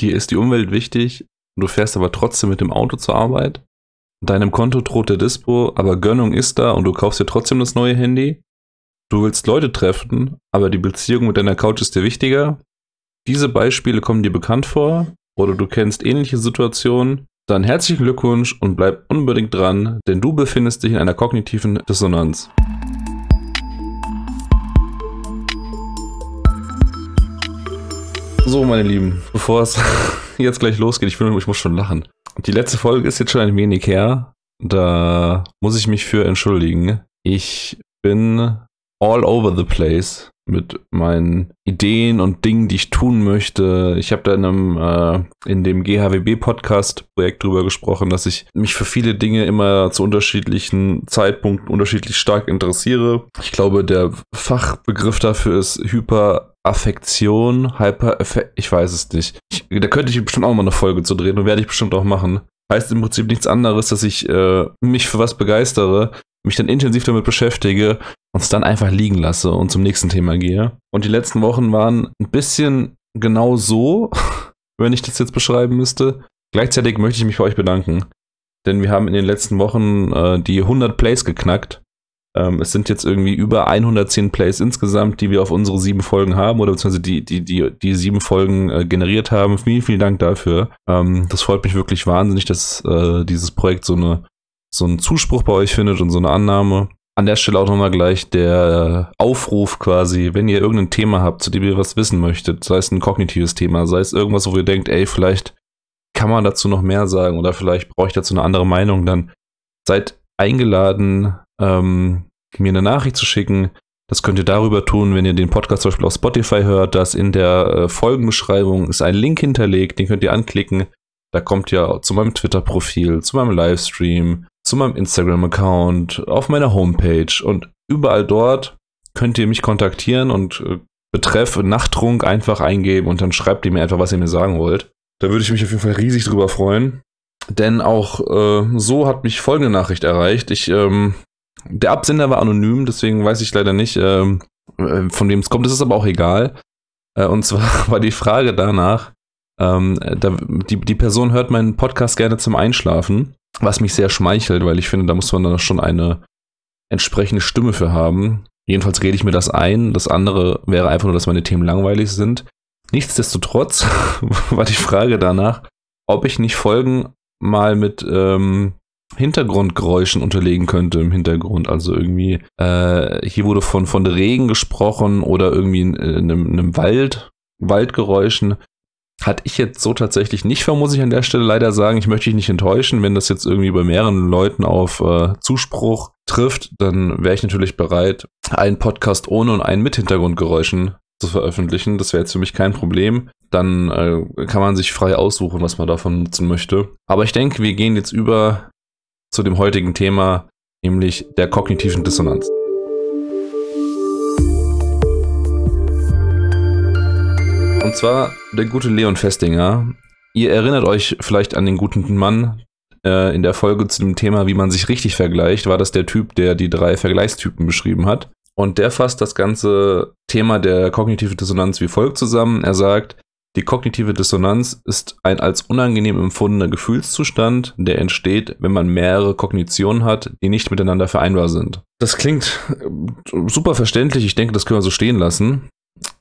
dir ist die Umwelt wichtig, du fährst aber trotzdem mit dem Auto zur Arbeit. Deinem Konto droht der Dispo, aber Gönnung ist da und du kaufst dir trotzdem das neue Handy. Du willst Leute treffen, aber die Beziehung mit deiner Couch ist dir wichtiger. Diese Beispiele kommen dir bekannt vor oder du kennst ähnliche Situationen. Dann herzlichen Glückwunsch und bleib unbedingt dran, denn du befindest dich in einer kognitiven Dissonanz. So, meine Lieben, bevor es jetzt gleich losgeht, ich finde, ich muss schon lachen. Die letzte Folge ist jetzt schon ein wenig her. Da muss ich mich für entschuldigen. Ich bin all over the place mit meinen Ideen und Dingen, die ich tun möchte. Ich habe da in, einem, äh, in dem GHWB-Podcast-Projekt drüber gesprochen, dass ich mich für viele Dinge immer zu unterschiedlichen Zeitpunkten unterschiedlich stark interessiere. Ich glaube, der Fachbegriff dafür ist Hyperaffektion, Hyper, ich weiß es nicht. Ich, da könnte ich bestimmt auch mal eine Folge zu drehen und werde ich bestimmt auch machen. Heißt im Prinzip nichts anderes, dass ich äh, mich für was begeistere, mich dann intensiv damit beschäftige und es dann einfach liegen lasse und zum nächsten Thema gehe. Und die letzten Wochen waren ein bisschen genau so, wenn ich das jetzt beschreiben müsste. Gleichzeitig möchte ich mich bei euch bedanken, denn wir haben in den letzten Wochen äh, die 100 Plays geknackt. Ähm, es sind jetzt irgendwie über 110 Plays insgesamt, die wir auf unsere sieben Folgen haben oder beziehungsweise die, die, die, die sieben Folgen äh, generiert haben. Vielen, vielen Dank dafür. Ähm, das freut mich wirklich wahnsinnig, dass äh, dieses Projekt so eine so einen Zuspruch bei euch findet und so eine Annahme. An der Stelle auch nochmal gleich der Aufruf quasi, wenn ihr irgendein Thema habt, zu dem ihr was wissen möchtet, sei es ein kognitives Thema, sei es irgendwas, wo ihr denkt, ey, vielleicht kann man dazu noch mehr sagen oder vielleicht brauche ich dazu eine andere Meinung, dann seid eingeladen, ähm, mir eine Nachricht zu schicken. Das könnt ihr darüber tun, wenn ihr den Podcast zum Beispiel auf Spotify hört, dass in der äh, Folgenbeschreibung ist ein Link hinterlegt, den könnt ihr anklicken. Da kommt ihr zu meinem Twitter-Profil, zu meinem Livestream, zu meinem Instagram-Account, auf meiner Homepage und überall dort könnt ihr mich kontaktieren und äh, Betreff Nachttrunk einfach eingeben und dann schreibt ihr mir einfach, was ihr mir sagen wollt. Da würde ich mich auf jeden Fall riesig drüber freuen. Denn auch äh, so hat mich folgende Nachricht erreicht. Ich, ähm, der Absender war anonym, deswegen weiß ich leider nicht, ähm, äh, von wem es kommt. Das ist aber auch egal. Äh, und zwar war die Frage danach, ähm, da, die, die Person hört meinen Podcast gerne zum Einschlafen was mich sehr schmeichelt, weil ich finde, da muss man dann schon eine entsprechende Stimme für haben. Jedenfalls rede ich mir das ein. Das andere wäre einfach nur, dass meine Themen langweilig sind. Nichtsdestotrotz war die Frage danach, ob ich nicht Folgen mal mit ähm, Hintergrundgeräuschen unterlegen könnte im Hintergrund. Also irgendwie, äh, hier wurde von, von Regen gesprochen oder irgendwie in, in, einem, in einem Wald, Waldgeräuschen. Hatte ich jetzt so tatsächlich nicht vor, muss ich an der Stelle leider sagen. Ich möchte dich nicht enttäuschen. Wenn das jetzt irgendwie bei mehreren Leuten auf äh, Zuspruch trifft, dann wäre ich natürlich bereit, einen Podcast ohne und einen mit Hintergrundgeräuschen zu veröffentlichen. Das wäre jetzt für mich kein Problem. Dann äh, kann man sich frei aussuchen, was man davon nutzen möchte. Aber ich denke, wir gehen jetzt über zu dem heutigen Thema, nämlich der kognitiven Dissonanz. Und zwar der gute Leon Festinger. Ihr erinnert euch vielleicht an den guten Mann äh, in der Folge zu dem Thema, wie man sich richtig vergleicht. War das der Typ, der die drei Vergleichstypen beschrieben hat? Und der fasst das ganze Thema der kognitiven Dissonanz wie folgt zusammen. Er sagt, die kognitive Dissonanz ist ein als unangenehm empfundener Gefühlszustand, der entsteht, wenn man mehrere Kognitionen hat, die nicht miteinander vereinbar sind. Das klingt äh, super verständlich. Ich denke, das können wir so stehen lassen.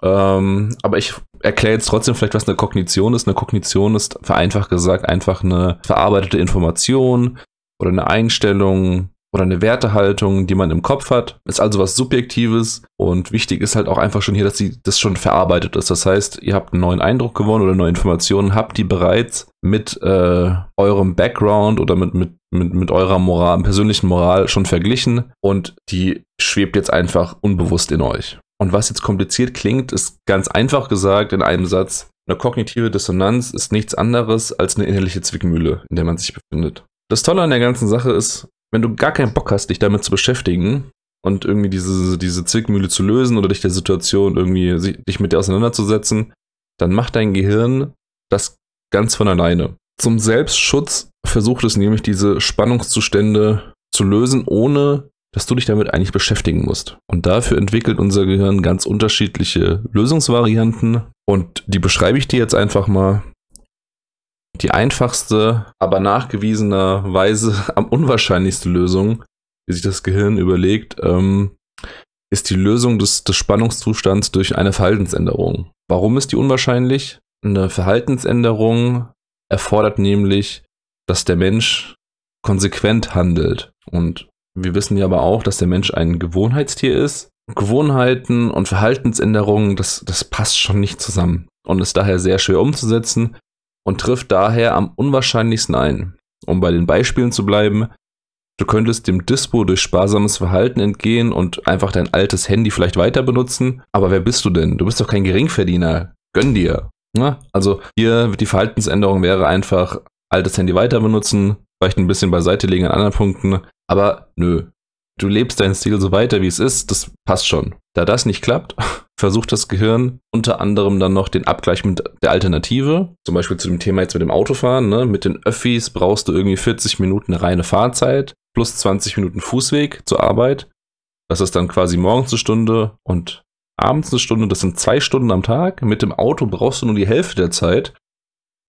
Ähm, aber ich erkläre jetzt trotzdem vielleicht, was eine Kognition ist. Eine Kognition ist vereinfacht gesagt einfach eine verarbeitete Information oder eine Einstellung oder eine Wertehaltung, die man im Kopf hat. Ist also was Subjektives und wichtig ist halt auch einfach schon hier, dass sie das schon verarbeitet ist. Das heißt, ihr habt einen neuen Eindruck gewonnen oder neue Informationen, habt die bereits mit äh, eurem Background oder mit, mit, mit, mit eurer Moral, persönlichen Moral schon verglichen und die schwebt jetzt einfach unbewusst in euch. Und was jetzt kompliziert klingt, ist ganz einfach gesagt in einem Satz, eine kognitive Dissonanz ist nichts anderes als eine innerliche Zwickmühle, in der man sich befindet. Das Tolle an der ganzen Sache ist, wenn du gar keinen Bock hast, dich damit zu beschäftigen und irgendwie diese, diese Zwickmühle zu lösen oder dich der Situation irgendwie, dich mit der auseinanderzusetzen, dann macht dein Gehirn das ganz von alleine. Zum Selbstschutz versucht es nämlich, diese Spannungszustände zu lösen, ohne dass du dich damit eigentlich beschäftigen musst. Und dafür entwickelt unser Gehirn ganz unterschiedliche Lösungsvarianten und die beschreibe ich dir jetzt einfach mal. Die einfachste, aber nachgewiesenerweise am unwahrscheinlichste Lösung, wie sich das Gehirn überlegt, ähm, ist die Lösung des, des Spannungszustands durch eine Verhaltensänderung. Warum ist die unwahrscheinlich? Eine Verhaltensänderung erfordert nämlich, dass der Mensch konsequent handelt. Und wir wissen ja aber auch, dass der Mensch ein Gewohnheitstier ist. Gewohnheiten und Verhaltensänderungen, das, das passt schon nicht zusammen und ist daher sehr schwer umzusetzen und trifft daher am unwahrscheinlichsten ein. Um bei den Beispielen zu bleiben, du könntest dem Dispo durch sparsames Verhalten entgehen und einfach dein altes Handy vielleicht weiter benutzen, aber wer bist du denn? Du bist doch kein Geringverdiener. Gönn dir. Ja, also hier die Verhaltensänderung wäre einfach altes Handy weiter benutzen, vielleicht ein bisschen beiseite legen an anderen Punkten, aber nö. Du lebst deinen Stil so weiter, wie es ist, das passt schon. Da das nicht klappt, versucht das Gehirn unter anderem dann noch den Abgleich mit der Alternative, zum Beispiel zu dem Thema jetzt mit dem Autofahren, ne? mit den Öffis brauchst du irgendwie 40 Minuten reine Fahrzeit plus 20 Minuten Fußweg zur Arbeit. Das ist dann quasi morgens eine Stunde und abends eine Stunde, das sind zwei Stunden am Tag. Mit dem Auto brauchst du nur die Hälfte der Zeit.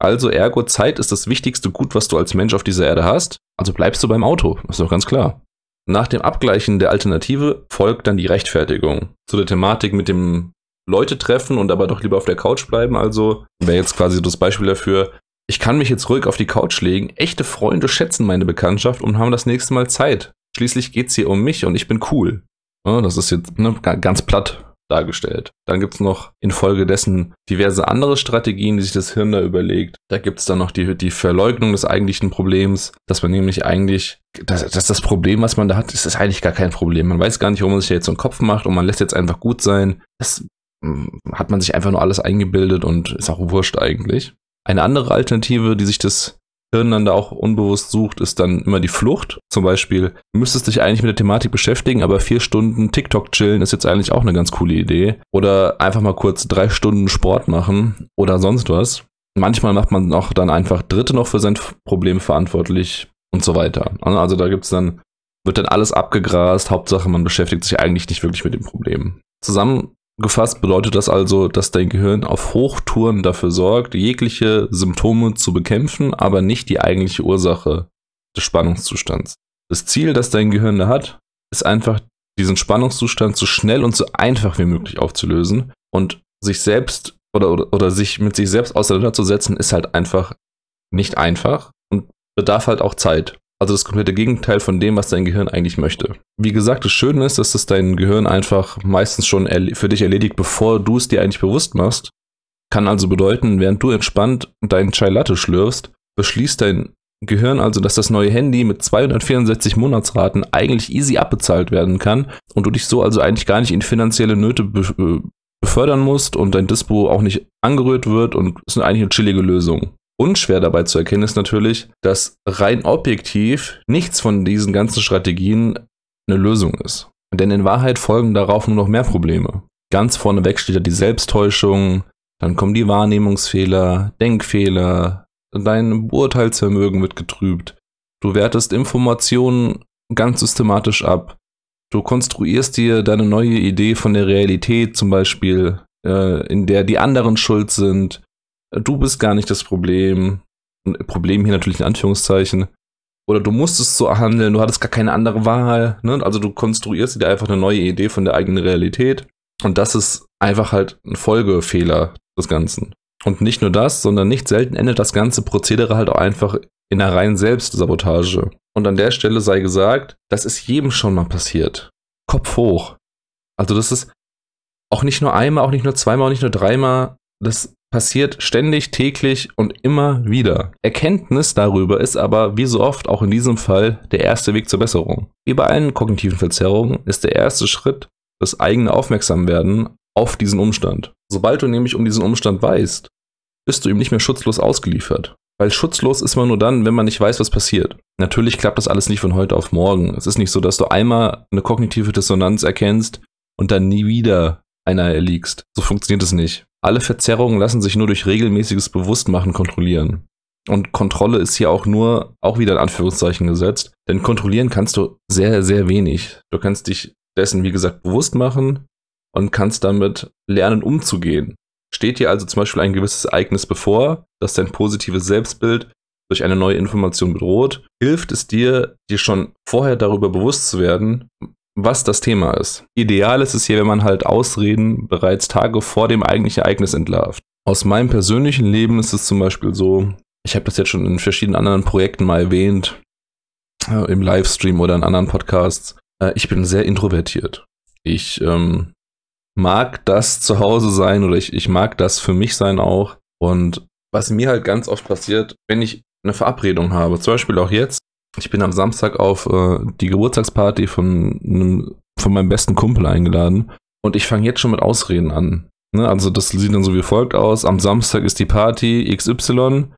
Also ergo, Zeit ist das wichtigste Gut, was du als Mensch auf dieser Erde hast. Also bleibst du beim Auto, ist doch ganz klar. Nach dem Abgleichen der Alternative folgt dann die Rechtfertigung. Zu der Thematik mit dem Leute treffen und aber doch lieber auf der Couch bleiben. Also wäre jetzt quasi das Beispiel dafür, ich kann mich jetzt ruhig auf die Couch legen. Echte Freunde schätzen meine Bekanntschaft und haben das nächste Mal Zeit. Schließlich geht es hier um mich und ich bin cool. Das ist jetzt ne, ganz platt dargestellt. Dann gibt es noch infolgedessen diverse andere Strategien, die sich das Hirn da überlegt. Da gibt es dann noch die, die Verleugnung des eigentlichen Problems, dass man nämlich eigentlich, dass, dass das Problem, was man da hat, ist, ist eigentlich gar kein Problem. Man weiß gar nicht, warum man sich da jetzt so einen Kopf macht und man lässt jetzt einfach gut sein. Das hm, hat man sich einfach nur alles eingebildet und ist auch wurscht eigentlich. Eine andere Alternative, die sich das Hirn dann da auch unbewusst sucht, ist dann immer die Flucht. Zum Beispiel, du müsstest dich eigentlich mit der Thematik beschäftigen, aber vier Stunden TikTok chillen ist jetzt eigentlich auch eine ganz coole Idee. Oder einfach mal kurz drei Stunden Sport machen oder sonst was. Manchmal macht man auch dann einfach Dritte noch für sein Problem verantwortlich und so weiter. Also da gibt's dann, wird dann alles abgegrast. Hauptsache, man beschäftigt sich eigentlich nicht wirklich mit dem Problem. Zusammen Gefasst bedeutet das also, dass dein Gehirn auf Hochtouren dafür sorgt, jegliche Symptome zu bekämpfen, aber nicht die eigentliche Ursache des Spannungszustands. Das Ziel, das dein Gehirn da hat, ist einfach, diesen Spannungszustand so schnell und so einfach wie möglich aufzulösen und sich selbst oder, oder, oder sich mit sich selbst auseinanderzusetzen, ist halt einfach nicht einfach und bedarf halt auch Zeit. Also das komplette Gegenteil von dem, was dein Gehirn eigentlich möchte. Wie gesagt, das Schöne ist, dass das dein Gehirn einfach meistens schon für dich erledigt, bevor du es dir eigentlich bewusst machst. Kann also bedeuten, während du entspannt deinen Chai Latte schlürfst, beschließt dein Gehirn also, dass das neue Handy mit 264 Monatsraten eigentlich easy abbezahlt werden kann und du dich so also eigentlich gar nicht in finanzielle Nöte äh, befördern musst und dein Dispo auch nicht angerührt wird und es ist eigentlich eine chillige Lösung. Unschwer dabei zu erkennen ist natürlich, dass rein objektiv nichts von diesen ganzen Strategien eine Lösung ist. Denn in Wahrheit folgen darauf nur noch mehr Probleme. Ganz vorneweg steht ja die Selbsttäuschung, dann kommen die Wahrnehmungsfehler, Denkfehler, dein Beurteilsvermögen wird getrübt. Du wertest Informationen ganz systematisch ab. Du konstruierst dir deine neue Idee von der Realität, zum Beispiel, äh, in der die anderen schuld sind du bist gar nicht das Problem. Problem hier natürlich in Anführungszeichen. Oder du musstest so handeln, du hattest gar keine andere Wahl. Ne? Also du konstruierst dir einfach eine neue Idee von der eigenen Realität. Und das ist einfach halt ein Folgefehler des Ganzen. Und nicht nur das, sondern nicht selten endet das ganze Prozedere halt auch einfach in einer reinen Selbstsabotage. Und an der Stelle sei gesagt, das ist jedem schon mal passiert. Kopf hoch. Also das ist auch nicht nur einmal, auch nicht nur zweimal, auch nicht nur dreimal. Das passiert ständig, täglich und immer wieder. Erkenntnis darüber ist aber, wie so oft auch in diesem Fall, der erste Weg zur Besserung. Wie bei allen kognitiven Verzerrungen ist der erste Schritt das eigene Aufmerksamwerden auf diesen Umstand. Sobald du nämlich um diesen Umstand weißt, bist du ihm nicht mehr schutzlos ausgeliefert. Weil schutzlos ist man nur dann, wenn man nicht weiß, was passiert. Natürlich klappt das alles nicht von heute auf morgen. Es ist nicht so, dass du einmal eine kognitive Dissonanz erkennst und dann nie wieder einer erliegst. So funktioniert es nicht. Alle Verzerrungen lassen sich nur durch regelmäßiges Bewusstmachen kontrollieren. Und Kontrolle ist hier auch nur, auch wieder in Anführungszeichen gesetzt, denn kontrollieren kannst du sehr, sehr wenig. Du kannst dich dessen, wie gesagt, bewusst machen und kannst damit lernen, umzugehen. Steht dir also zum Beispiel ein gewisses Ereignis bevor, das dein positives Selbstbild durch eine neue Information bedroht, hilft es dir, dir schon vorher darüber bewusst zu werden, was das Thema ist. Ideal ist es hier, wenn man halt Ausreden bereits Tage vor dem eigentlichen Ereignis entlarvt. Aus meinem persönlichen Leben ist es zum Beispiel so, ich habe das jetzt schon in verschiedenen anderen Projekten mal erwähnt, äh, im Livestream oder in anderen Podcasts. Äh, ich bin sehr introvertiert. Ich ähm, mag das zu Hause sein oder ich, ich mag das für mich sein auch. Und was mir halt ganz oft passiert, wenn ich eine Verabredung habe, zum Beispiel auch jetzt, ich bin am Samstag auf äh, die Geburtstagsparty von, einem, von meinem besten Kumpel eingeladen und ich fange jetzt schon mit Ausreden an. Ne? Also das sieht dann so wie folgt aus. Am Samstag ist die Party XY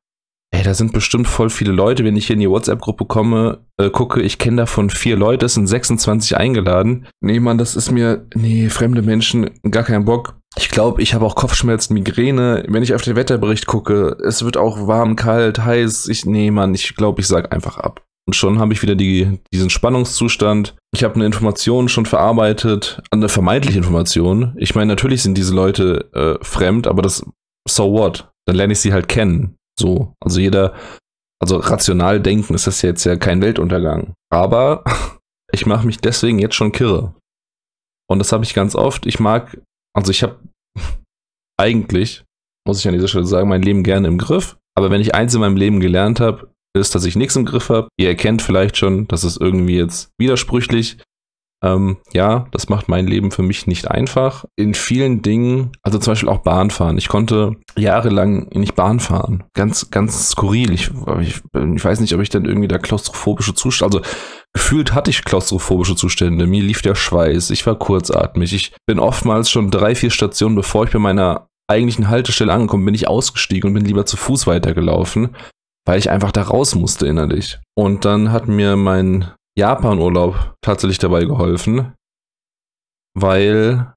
ey, da sind bestimmt voll viele Leute, wenn ich hier in die WhatsApp-Gruppe komme, äh, gucke, ich kenne davon vier Leute, es sind 26 eingeladen. Nee, Mann, das ist mir, nee, fremde Menschen, gar keinen Bock. Ich glaube, ich habe auch Kopfschmerzen, Migräne. Wenn ich auf den Wetterbericht gucke, es wird auch warm, kalt, heiß. Ich, nee, Mann, ich glaube, ich sag einfach ab. Und schon habe ich wieder die, diesen Spannungszustand. Ich habe eine Information schon verarbeitet, eine vermeintliche Information. Ich meine, natürlich sind diese Leute äh, fremd, aber das, so what? Dann lerne ich sie halt kennen. So, also jeder, also rational denken ist das jetzt ja kein Weltuntergang. Aber ich mache mich deswegen jetzt schon kirre. Und das habe ich ganz oft. Ich mag, also ich habe eigentlich, muss ich an dieser Stelle sagen, mein Leben gerne im Griff. Aber wenn ich eins in meinem Leben gelernt habe, ist, dass ich nichts im Griff habe. Ihr erkennt vielleicht schon, dass es irgendwie jetzt widersprüchlich. Ähm, ja, das macht mein Leben für mich nicht einfach. In vielen Dingen, also zum Beispiel auch Bahnfahren. Ich konnte jahrelang nicht Bahn fahren. Ganz, ganz skurril. Ich, ich, ich weiß nicht, ob ich dann irgendwie da klaustrophobische Zustände, also gefühlt hatte ich klaustrophobische Zustände. Mir lief der Schweiß. Ich war kurzatmig. Ich bin oftmals schon drei, vier Stationen, bevor ich bei meiner eigentlichen Haltestelle angekommen bin, ich ausgestiegen und bin lieber zu Fuß weitergelaufen, weil ich einfach da raus musste innerlich. Und dann hat mir mein Japan-Urlaub tatsächlich dabei geholfen, weil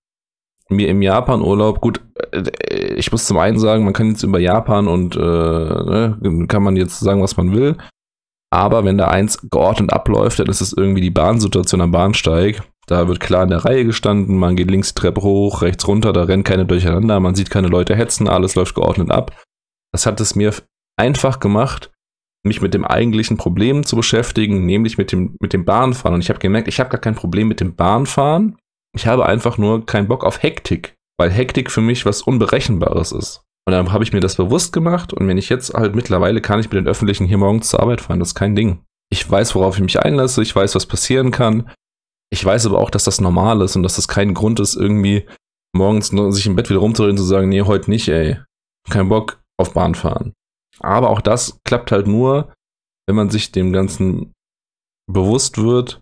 mir im Japan-Urlaub, gut, äh, ich muss zum einen sagen, man kann jetzt über Japan und äh, ne, kann man jetzt sagen, was man will, aber wenn da eins geordnet abläuft, dann ist es irgendwie die Bahnsituation am Bahnsteig. Da wird klar in der Reihe gestanden, man geht links die Treppe hoch, rechts runter, da rennen keine durcheinander, man sieht keine Leute hetzen, alles läuft geordnet ab. Das hat es mir einfach gemacht, mich mit dem eigentlichen Problem zu beschäftigen, nämlich mit dem, mit dem Bahnfahren. Und ich habe gemerkt, ich habe gar kein Problem mit dem Bahnfahren. Ich habe einfach nur keinen Bock auf Hektik, weil Hektik für mich was Unberechenbares ist. Und dann habe ich mir das bewusst gemacht und wenn ich jetzt halt mittlerweile kann ich mit den Öffentlichen hier morgens zur Arbeit fahren, das ist kein Ding. Ich weiß, worauf ich mich einlasse, ich weiß, was passieren kann. Ich weiß aber auch, dass das normal ist und dass das kein Grund ist, irgendwie morgens nur sich im Bett wieder rumzudrehen und zu sagen, nee, heute nicht, ey. Kein Bock auf Bahn fahren. Aber auch das klappt halt nur, wenn man sich dem Ganzen bewusst wird,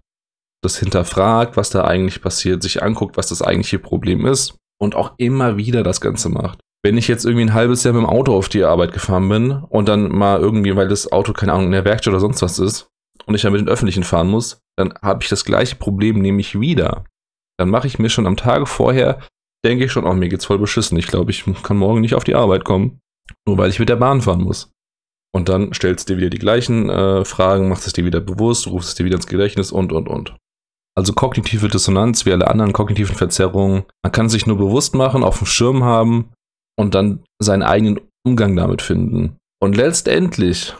das hinterfragt, was da eigentlich passiert, sich anguckt, was das eigentliche Problem ist und auch immer wieder das Ganze macht. Wenn ich jetzt irgendwie ein halbes Jahr mit dem Auto auf die Arbeit gefahren bin und dann mal irgendwie, weil das Auto, keine Ahnung, in der Werkstatt oder sonst was ist und ich dann mit den Öffentlichen fahren muss, dann habe ich das gleiche Problem nämlich wieder. Dann mache ich mir schon am Tage vorher, denke ich schon, oh, mir geht's voll beschissen. Ich glaube, ich kann morgen nicht auf die Arbeit kommen. Nur weil ich mit der Bahn fahren muss. Und dann stellst du dir wieder die gleichen äh, Fragen, machst es dir wieder bewusst, rufst es dir wieder ins Gedächtnis und, und, und. Also kognitive Dissonanz, wie alle anderen kognitiven Verzerrungen. Man kann sich nur bewusst machen, auf dem Schirm haben und dann seinen eigenen Umgang damit finden. Und letztendlich,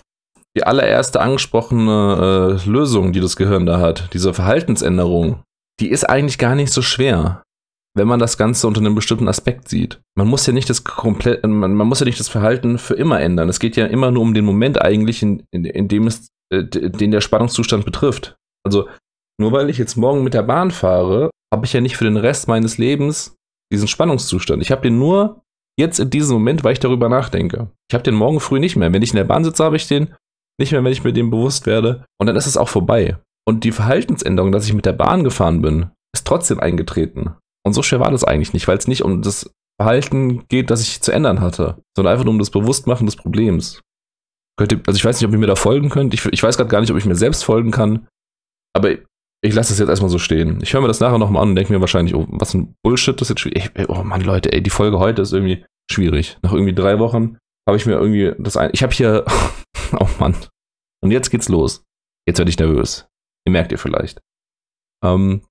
die allererste angesprochene äh, Lösung, die das Gehirn da hat, diese Verhaltensänderung, die ist eigentlich gar nicht so schwer wenn man das Ganze unter einem bestimmten Aspekt sieht. Man muss ja nicht das komplett, man, man, muss ja nicht das Verhalten für immer ändern. Es geht ja immer nur um den Moment eigentlich, in, in, in dem es, äh, den der Spannungszustand betrifft. Also, nur weil ich jetzt morgen mit der Bahn fahre, habe ich ja nicht für den Rest meines Lebens diesen Spannungszustand. Ich habe den nur jetzt in diesem Moment, weil ich darüber nachdenke. Ich habe den morgen früh nicht mehr. Wenn ich in der Bahn sitze, habe ich den nicht mehr, wenn ich mir dem bewusst werde. Und dann ist es auch vorbei. Und die Verhaltensänderung, dass ich mit der Bahn gefahren bin, ist trotzdem eingetreten. Und so schwer war das eigentlich nicht, weil es nicht um das Verhalten geht, das ich zu ändern hatte, sondern einfach nur um das Bewusstmachen des Problems. Könnt ihr, also ich weiß nicht, ob ihr mir da folgen könnt. Ich, ich weiß gerade gar nicht, ob ich mir selbst folgen kann. Aber ich, ich lasse es jetzt erstmal so stehen. Ich höre mir das nachher nochmal an und denke mir wahrscheinlich, oh, was ein Bullshit, das jetzt schwierig. Oh Mann, Leute, ey, die Folge heute ist irgendwie schwierig. Nach irgendwie drei Wochen habe ich mir irgendwie das ein. Ich habe hier. oh Mann. Und jetzt geht's los. Jetzt werde ich nervös. Ihr merkt ihr vielleicht. Ähm,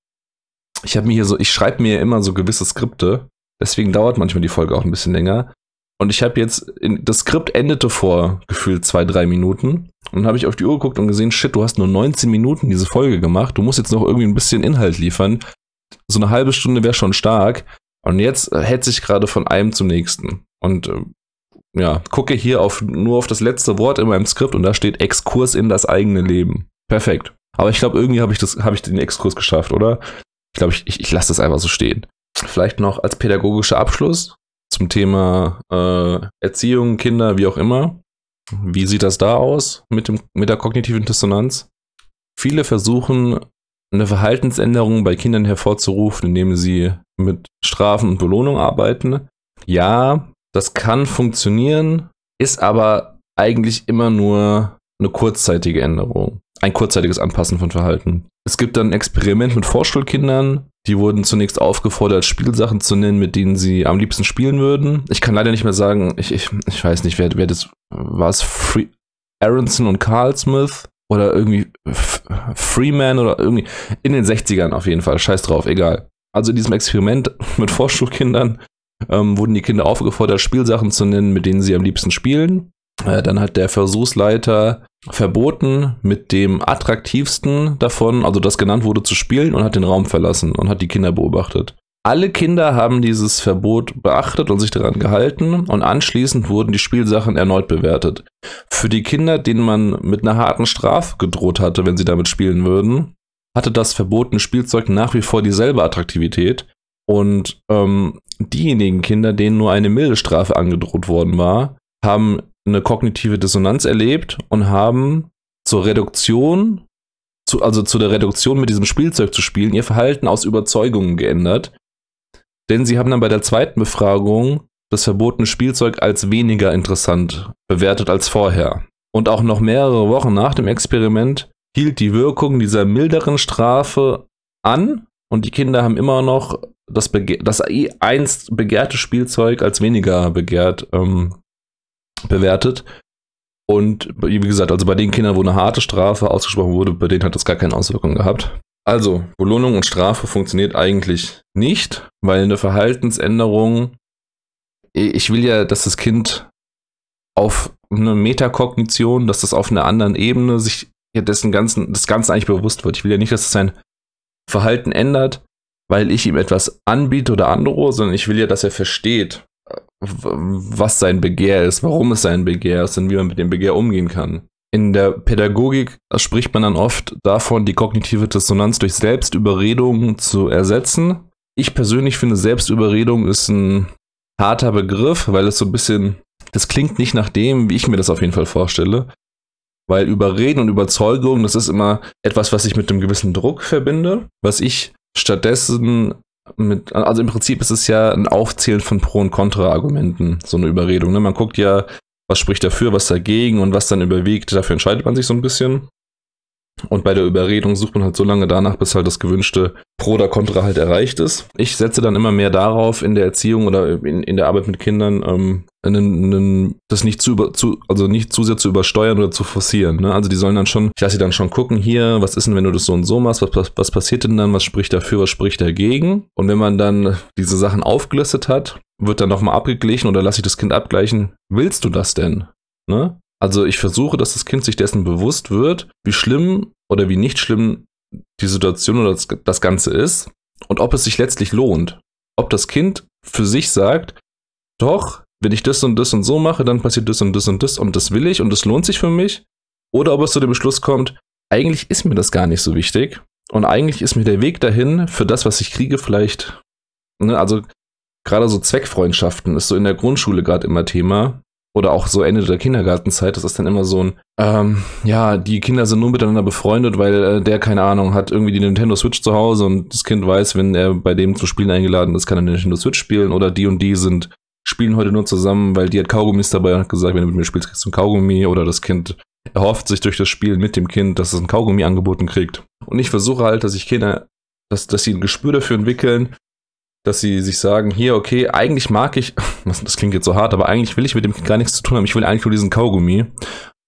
ich habe mir hier so, ich schreibe mir immer so gewisse Skripte Deswegen dauert manchmal die Folge auch ein bisschen länger. Und ich habe jetzt, in, das Skript endete vor gefühlt zwei, drei Minuten. Und dann habe ich auf die Uhr geguckt und gesehen, shit, du hast nur 19 Minuten diese Folge gemacht. Du musst jetzt noch irgendwie ein bisschen Inhalt liefern. So eine halbe Stunde wäre schon stark. Und jetzt hetze ich gerade von einem zum nächsten. Und äh, ja, gucke hier auf, nur auf das letzte Wort in meinem Skript und da steht Exkurs in das eigene Leben. Perfekt. Aber ich glaube, irgendwie habe ich, das, hab ich den Exkurs geschafft, oder? Ich glaube, ich, ich, ich lasse das einfach so stehen. Vielleicht noch als pädagogischer Abschluss zum Thema äh, Erziehung, Kinder, wie auch immer. Wie sieht das da aus mit, dem, mit der kognitiven Dissonanz? Viele versuchen, eine Verhaltensänderung bei Kindern hervorzurufen, indem sie mit Strafen und Belohnung arbeiten. Ja, das kann funktionieren, ist aber eigentlich immer nur eine kurzzeitige Änderung. Ein kurzzeitiges Anpassen von Verhalten. Es gibt dann ein Experiment mit Vorschulkindern, die wurden zunächst aufgefordert, Spielsachen zu nennen, mit denen sie am liebsten spielen würden. Ich kann leider nicht mehr sagen, ich, ich, ich weiß nicht, wer, wer das war. Es Free, Aronson und Carl Smith oder irgendwie Freeman oder irgendwie in den 60ern auf jeden Fall. Scheiß drauf, egal. Also in diesem Experiment mit Vorschulkindern ähm, wurden die Kinder aufgefordert, Spielsachen zu nennen, mit denen sie am liebsten spielen. Äh, dann hat der Versuchsleiter verboten, mit dem attraktivsten davon, also das genannt wurde, zu spielen und hat den Raum verlassen und hat die Kinder beobachtet. Alle Kinder haben dieses Verbot beachtet und sich daran gehalten und anschließend wurden die Spielsachen erneut bewertet. Für die Kinder, denen man mit einer harten Strafe gedroht hatte, wenn sie damit spielen würden, hatte das verbotene Spielzeug nach wie vor dieselbe Attraktivität. Und ähm, diejenigen Kinder, denen nur eine milde Strafe angedroht worden war, haben eine kognitive Dissonanz erlebt und haben zur Reduktion, zu, also zu der Reduktion mit diesem Spielzeug zu spielen, ihr Verhalten aus Überzeugungen geändert. Denn sie haben dann bei der zweiten Befragung das verbotene Spielzeug als weniger interessant bewertet als vorher. Und auch noch mehrere Wochen nach dem Experiment hielt die Wirkung dieser milderen Strafe an und die Kinder haben immer noch das, Bege das einst begehrte Spielzeug als weniger begehrt ähm, bewertet. Und wie gesagt, also bei den Kindern, wo eine harte Strafe ausgesprochen wurde, bei denen hat das gar keine Auswirkungen gehabt. Also, Belohnung und Strafe funktioniert eigentlich nicht, weil eine Verhaltensänderung, ich will ja, dass das Kind auf eine Metakognition, dass das auf einer anderen Ebene sich ja dessen ganzen, das Ganze eigentlich bewusst wird. Ich will ja nicht, dass es sein Verhalten ändert, weil ich ihm etwas anbiete oder androhe, sondern ich will ja, dass er versteht, was sein Begehr ist, warum es sein Begehr ist und wie man mit dem Begehr umgehen kann. In der Pädagogik spricht man dann oft davon, die kognitive Dissonanz durch Selbstüberredung zu ersetzen. Ich persönlich finde, Selbstüberredung ist ein harter Begriff, weil es so ein bisschen, das klingt nicht nach dem, wie ich mir das auf jeden Fall vorstelle. Weil Überreden und Überzeugung, das ist immer etwas, was ich mit einem gewissen Druck verbinde. Was ich stattdessen mit, also im Prinzip ist es ja ein Aufzählen von Pro- und Kontra-Argumenten, so eine Überredung. Ne? Man guckt ja, was spricht dafür, was dagegen und was dann überwiegt. Dafür entscheidet man sich so ein bisschen. Und bei der Überredung sucht man halt so lange danach, bis halt das gewünschte Pro oder Contra halt erreicht ist. Ich setze dann immer mehr darauf in der Erziehung oder in, in der Arbeit mit Kindern, ähm, einen, einen, das nicht zu, über, zu, also nicht zu sehr zu übersteuern oder zu forcieren. Ne? Also die sollen dann schon, ich lasse sie dann schon gucken, hier, was ist denn, wenn du das so und so machst, was, was, was passiert denn dann, was spricht dafür, was spricht dagegen? Und wenn man dann diese Sachen aufgelistet hat, wird dann nochmal abgeglichen oder lasse ich das Kind abgleichen, willst du das denn? Ne? Also ich versuche, dass das Kind sich dessen bewusst wird, wie schlimm oder wie nicht schlimm die Situation oder das, das Ganze ist und ob es sich letztlich lohnt. Ob das Kind für sich sagt, doch, wenn ich das und das und so mache, dann passiert das und das und das und das will ich und das lohnt sich für mich. Oder ob es zu dem Beschluss kommt, eigentlich ist mir das gar nicht so wichtig und eigentlich ist mir der Weg dahin für das, was ich kriege, vielleicht, ne, also gerade so Zweckfreundschaften ist so in der Grundschule gerade immer Thema oder auch so Ende der Kindergartenzeit, das ist dann immer so ein, ähm, ja, die Kinder sind nur miteinander befreundet, weil äh, der, keine Ahnung, hat irgendwie die Nintendo Switch zu Hause und das Kind weiß, wenn er bei dem zu Spielen eingeladen ist, kann er Nintendo Switch spielen oder die und die sind, spielen heute nur zusammen, weil die hat Kaugummis dabei und hat gesagt, wenn du mit mir spielst, kriegst du ein Kaugummi oder das Kind erhofft sich durch das Spielen mit dem Kind, dass es ein Kaugummi angeboten kriegt. Und ich versuche halt, dass ich Kinder, dass, dass sie ein Gespür dafür entwickeln, dass sie sich sagen, hier, okay, eigentlich mag ich, das klingt jetzt so hart, aber eigentlich will ich mit dem gar nichts zu tun haben. Ich will eigentlich nur diesen Kaugummi.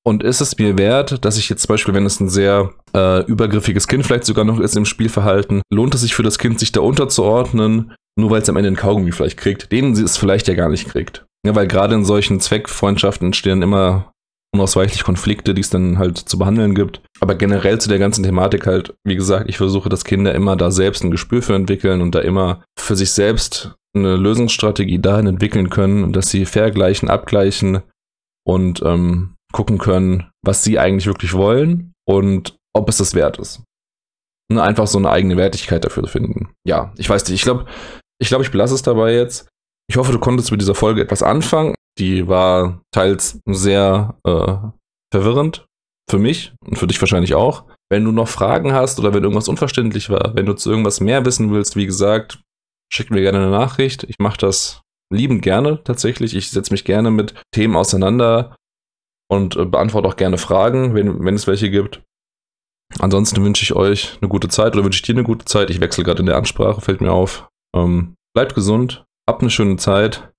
Und ist es mir wert, dass ich jetzt zum Beispiel, wenn es ein sehr äh, übergriffiges Kind vielleicht sogar noch ist im Spielverhalten, lohnt es sich für das Kind, sich da unterzuordnen, nur weil es am Ende ein Kaugummi vielleicht kriegt, den sie es vielleicht ja gar nicht kriegt. Ja, weil gerade in solchen Zweckfreundschaften entstehen immer unausweichlich Konflikte, die es dann halt zu behandeln gibt. Aber generell zu der ganzen Thematik halt, wie gesagt, ich versuche, dass Kinder immer da selbst ein Gespür für entwickeln und da immer für sich selbst eine Lösungsstrategie dahin entwickeln können, dass sie vergleichen, abgleichen und ähm, gucken können, was sie eigentlich wirklich wollen und ob es das wert ist. Nur einfach so eine eigene Wertigkeit dafür finden. Ja, ich weiß nicht, ich glaube, ich glaube, ich belasse es dabei jetzt. Ich hoffe, du konntest mit dieser Folge etwas anfangen. Die war teils sehr äh, verwirrend für mich und für dich wahrscheinlich auch. Wenn du noch Fragen hast oder wenn irgendwas unverständlich war, wenn du zu irgendwas mehr wissen willst, wie gesagt, schick mir gerne eine Nachricht. Ich mache das liebend gerne tatsächlich. Ich setze mich gerne mit Themen auseinander und äh, beantworte auch gerne Fragen, wenn, wenn es welche gibt. Ansonsten wünsche ich euch eine gute Zeit oder wünsche ich dir eine gute Zeit. Ich wechsle gerade in der Ansprache, fällt mir auf. Ähm, bleibt gesund, habt eine schöne Zeit.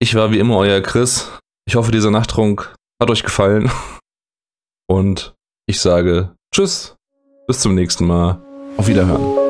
Ich war wie immer euer Chris. Ich hoffe, dieser Nachttrunk hat euch gefallen. Und ich sage Tschüss, bis zum nächsten Mal. Auf Wiederhören.